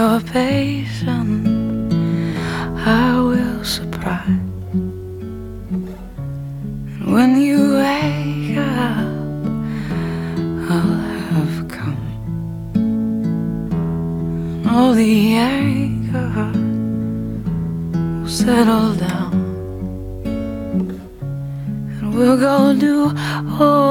Your patience, I will surprise. And when you wake up, I'll have come. And all the anger will settle down, and we'll go do all.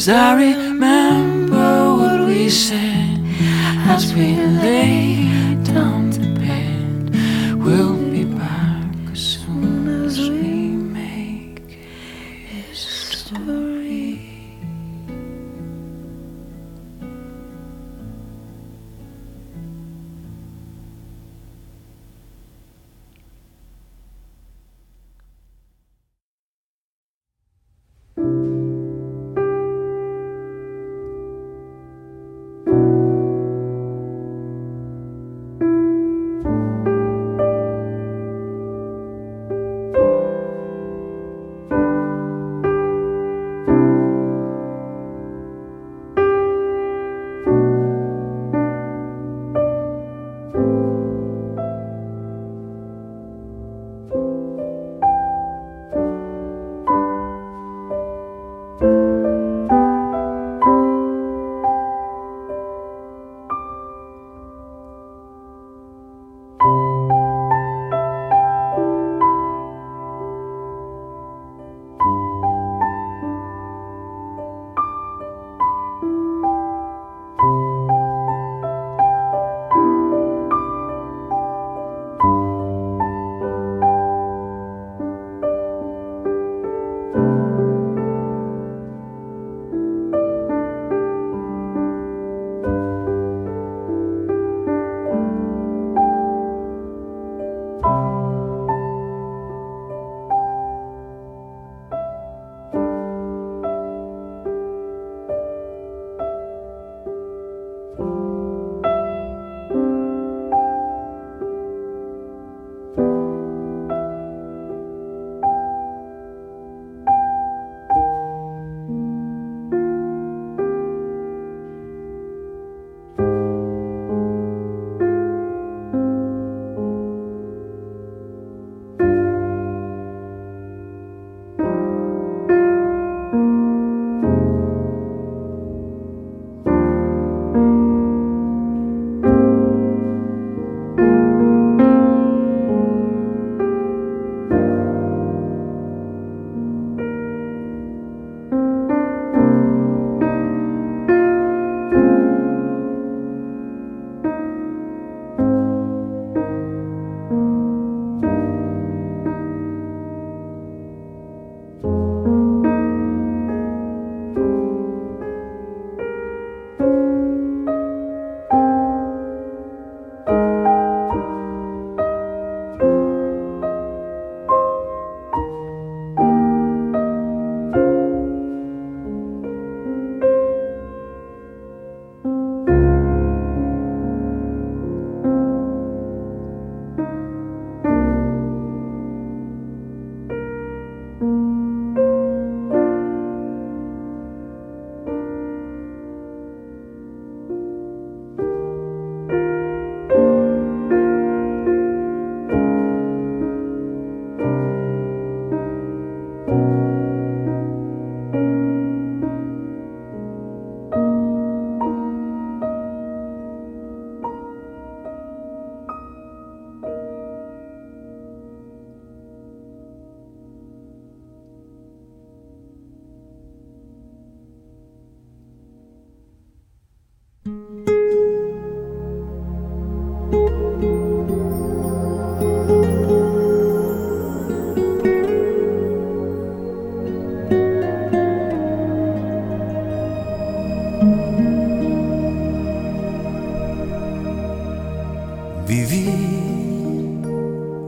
Cause I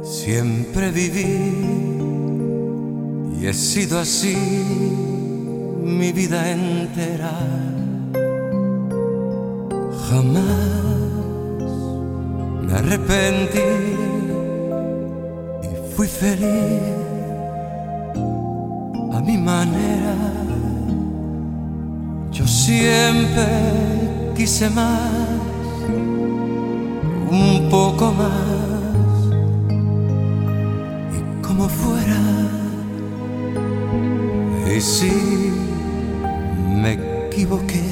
Siempre viví y he sido así mi vida entera. Jamás me arrepentí y fui feliz a mi manera. Yo siempre quise más, un poco más, y como fuera. Y si me equivoqué,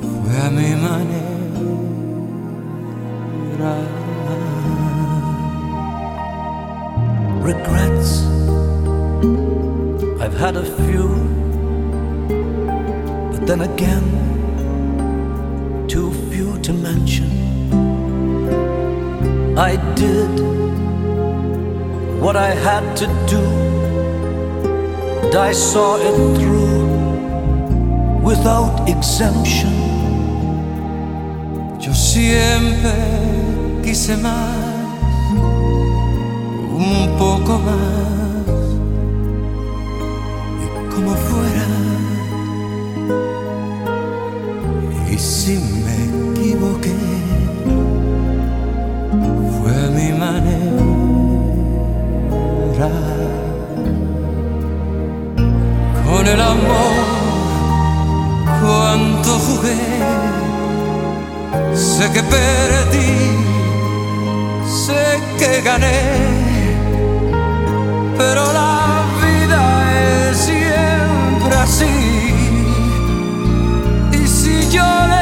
fue a mi manera. regrets. I've had a few, but then again, too few to mention. I did what I had to do, and I saw it through without exemption. Yo siempre quise más, un poco más, y como fuera. Y si Con el amor, cuánto jugué. Sé que perdí, sé que gané, pero la vida es siempre así. Y si lloré, también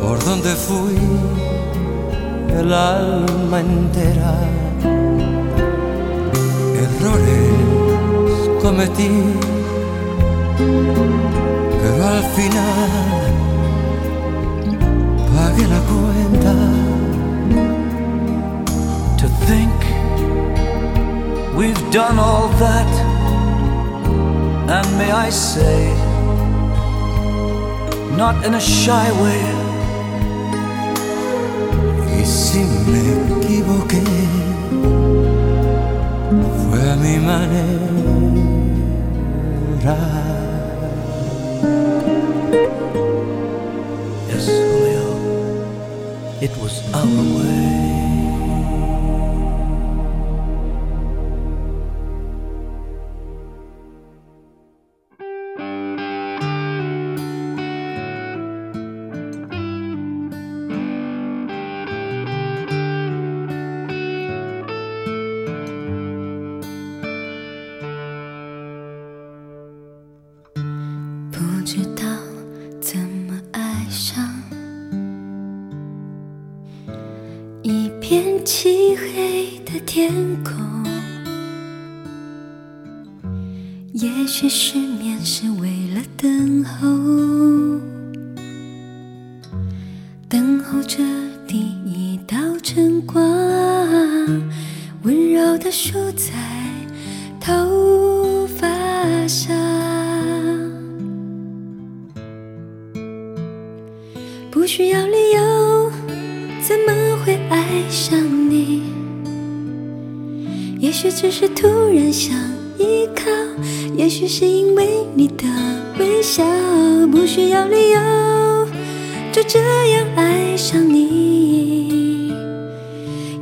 por donde fui el alma entera. Errores cometí, pero al final pagué la cuenta. To think we've done all that, and may I say, not in a shy way. Y si me equivoqué, fue a mi manera. Yes, Julio, it was our way. 天空。也许是也许只是突然想依靠，也许是因为你的微笑，不需要理由，就这样爱上你。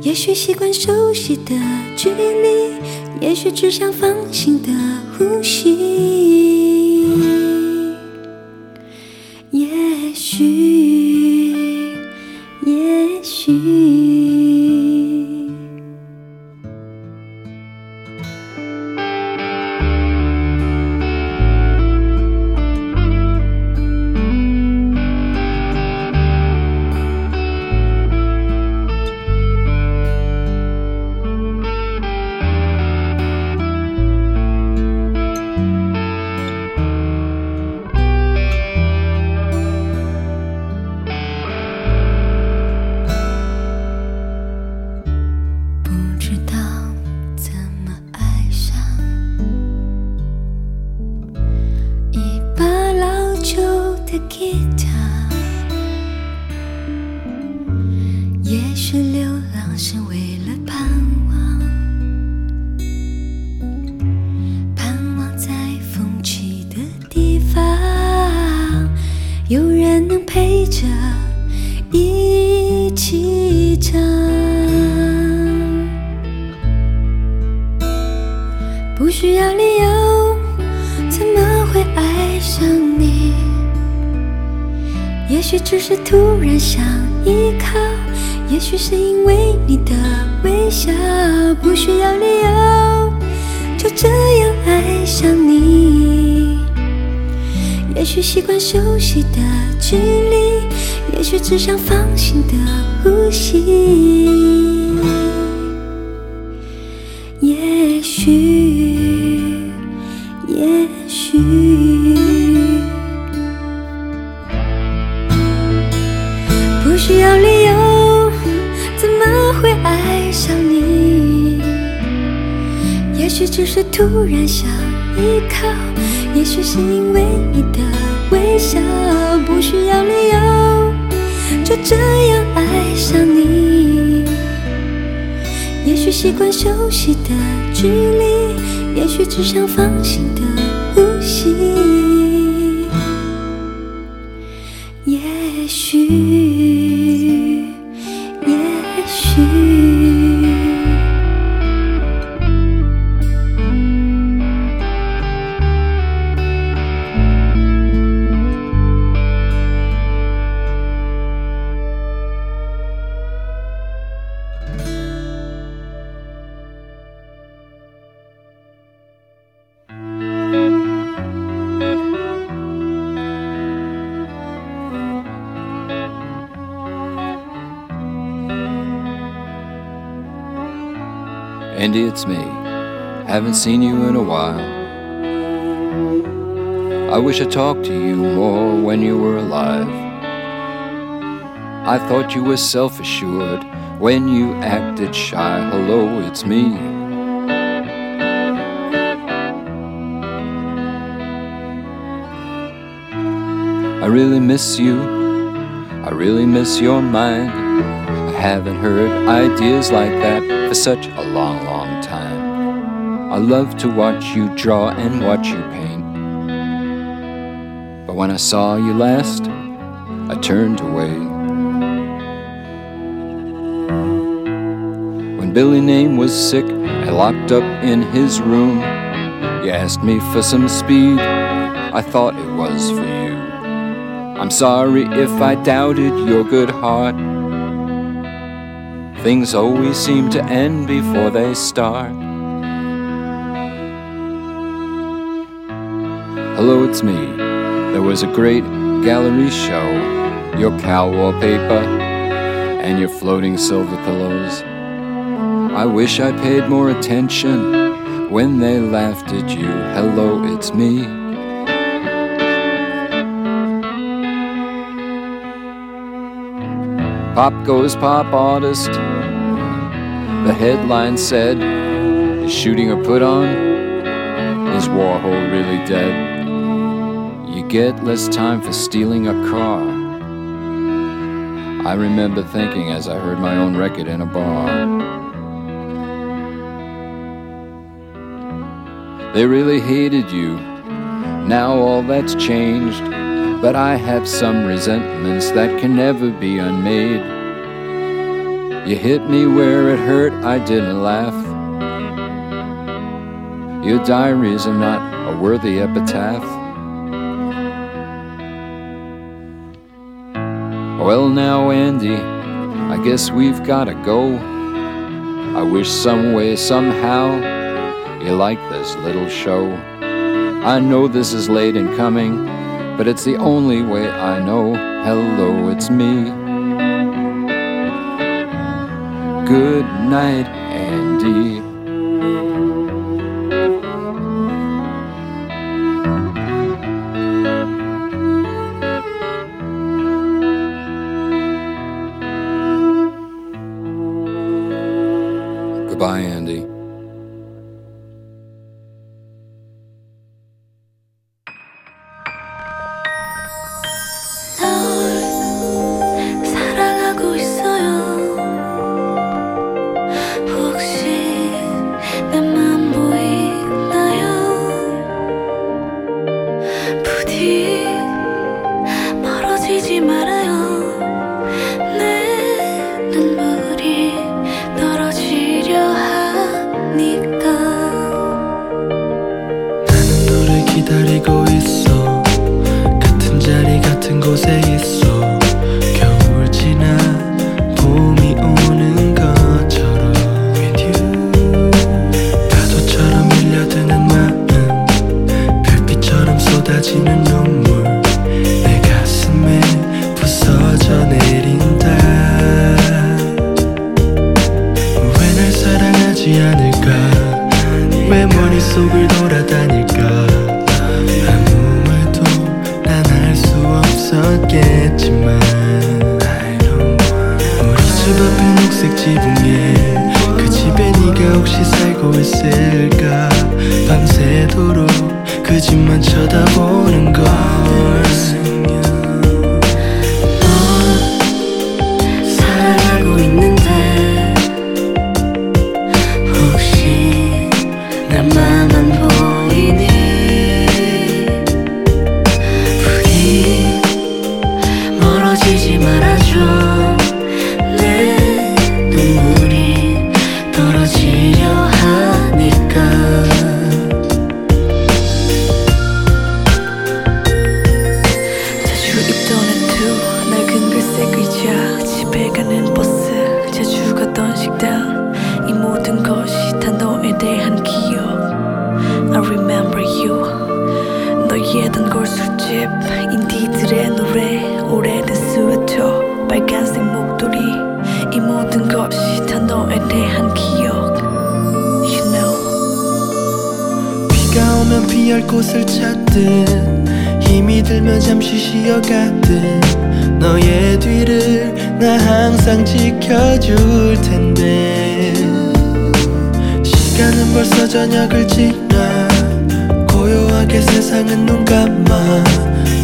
也许习惯熟悉的距离，也许只想放心的呼吸，你的微笑，不需要理由，就这样爱上你。也许习惯熟悉的距离，也许只想放心的呼吸。突然想依靠，也许是因为你的微笑，不需要理由，就这样爱上你。也许习惯熟悉的距离，也许只想放心的 Andy, it's me. Haven't seen you in a while. I wish I talked to you more when you were alive. I thought you were self assured when you acted shy. Hello, it's me. I really miss you. I really miss your mind. I haven't heard ideas like that for such a long, long. I love to watch you draw and watch you paint. But when I saw you last, I turned away. When Billy Name was sick and locked up in his room, you asked me for some speed. I thought it was for you. I'm sorry if I doubted your good heart. Things always seem to end before they start. Hello, it's me. There was a great gallery show. Your cow wallpaper and your floating silver pillows. I wish I paid more attention when they laughed at you. Hello, it's me. Pop goes pop artist. The headline said, Is shooting a put on? Is Warhol really dead? Get less time for stealing a car. I remember thinking as I heard my own record in a bar. They really hated you. Now all that's changed, but I have some resentments that can never be unmade. You hit me where it hurt, I didn't laugh. Your diaries are not a worthy epitaph. Well, now, Andy, I guess we've gotta go. I wish some way, somehow, you like this little show. I know this is late in coming, but it's the only way I know. Hello, it's me. Good night, Andy. Goodbye, Andy. 의자 집에 가는 버스 자주 가던 식당 이 모든 것이 다 너에 대한 기억. I remember you. 너의 단골 술집 인디들의 노래 오래된 스웨터 빨간색 목도리 이 모든 것이 다 너에 대한 기억. You know. 비가 오면 피할 곳을 찾듯 힘이 들면 잠시 쉬어가듯 너의 뒤를 나 항상 지켜줄 텐데. 시간은 벌써 저녁을 지나. 고요하게 세상은 눈 감아.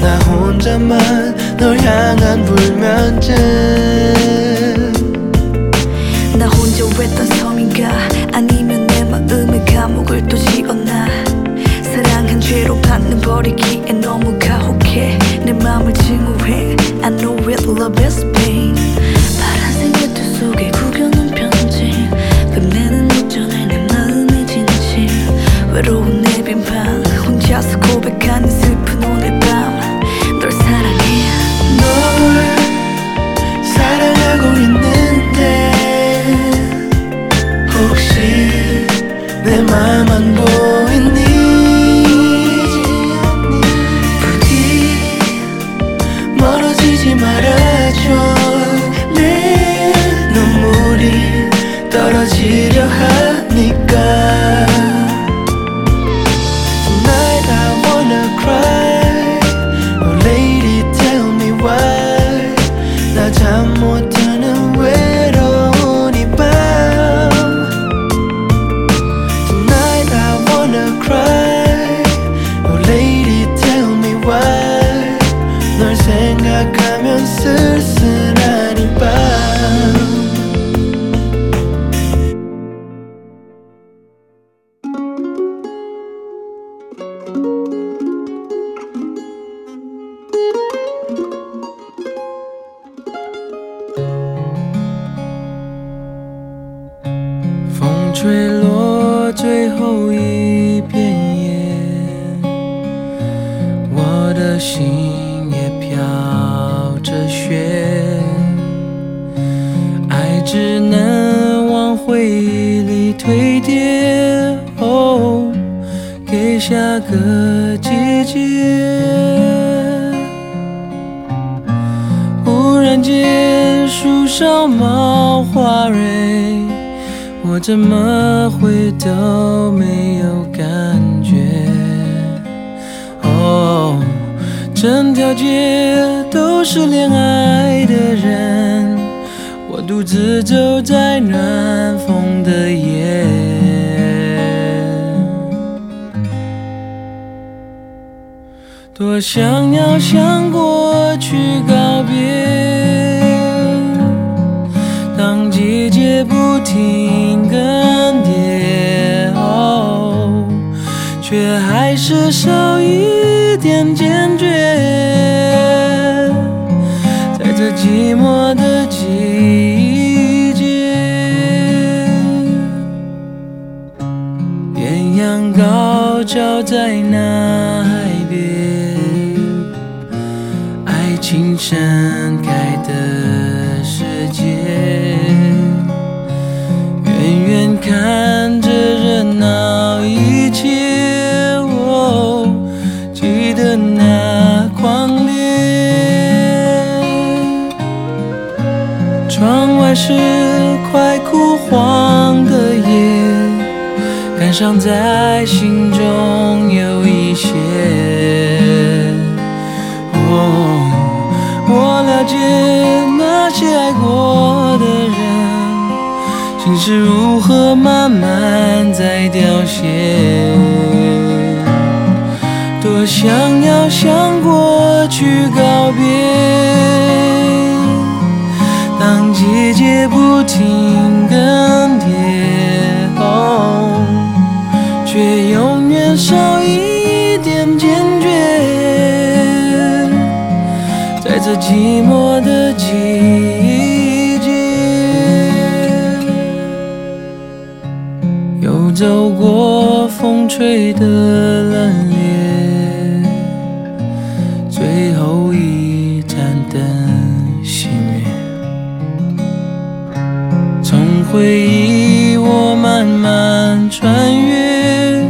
나 혼자만 널 향한 불면증 나 혼자 외딴 섬인가? 아니면 내 마음의 감옥을 또 지었나 사랑한 죄로 받는 버리기에 너무 가혹해 整条街都是恋爱的人，我独自走在暖风的夜。多想要向过去告别，当季节不停更迭，哦，却还是少一点坚盛开的世界。远远看着热闹一切，哦，记得那狂烈。窗外是快枯黄的叶，感伤在心中有是如何慢慢在凋谢。多想要向过去告别。当季节不停更迭，哦，却永远少一点坚决。在这寂寞的季吹的冷冽，最后一盏灯熄灭。从回忆我慢慢穿越，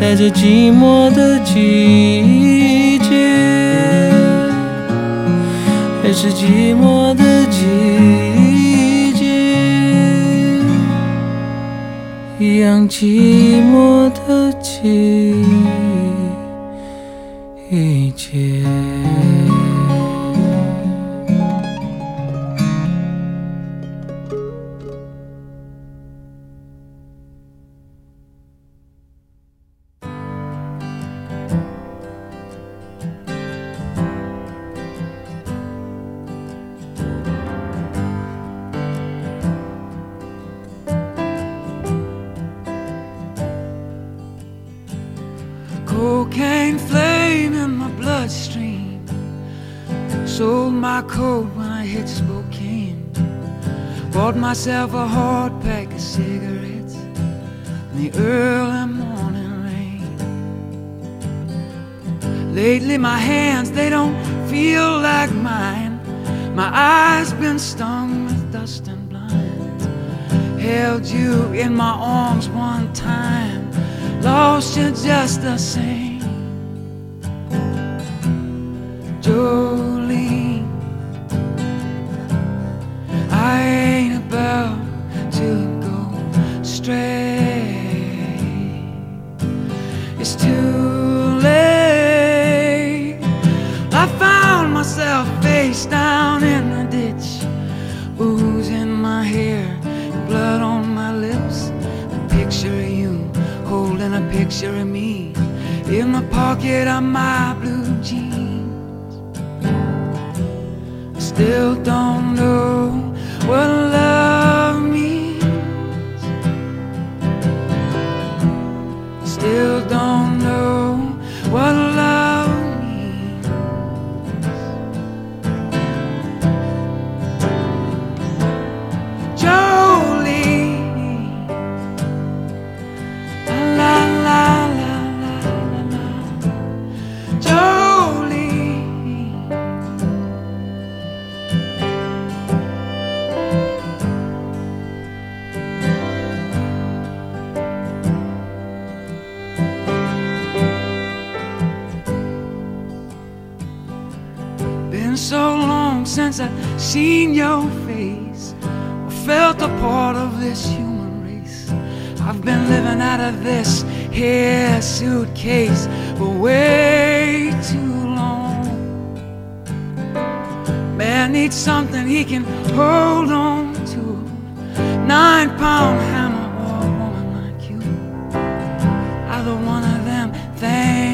在这寂寞的季节，还是寂寞的让寂寞的季节。Cocaine flame in my bloodstream. Sold my coat when I hit Spokane. Bought myself a hard pack of cigarettes in the early morning rain. Lately, my hands, they don't feel like mine. My eyes been stung with dust and blind. Held you in my arms one time lost you just the same. Jolene, I ain't about to go stray. It's too late. I found myself face down in the ditch, oozing my hair, holding a picture of me in the pocket of my blue jeans. I still don't know what since I seen your face or felt a part of this human race. I've been living out of this here suitcase for way too long. Man needs something he can hold on to. Nine pound hammer or a woman like you. Either one of them things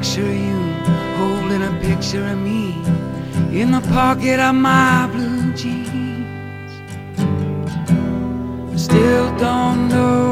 picture you holding a picture of me in the pocket of my blue jeans. Still don't know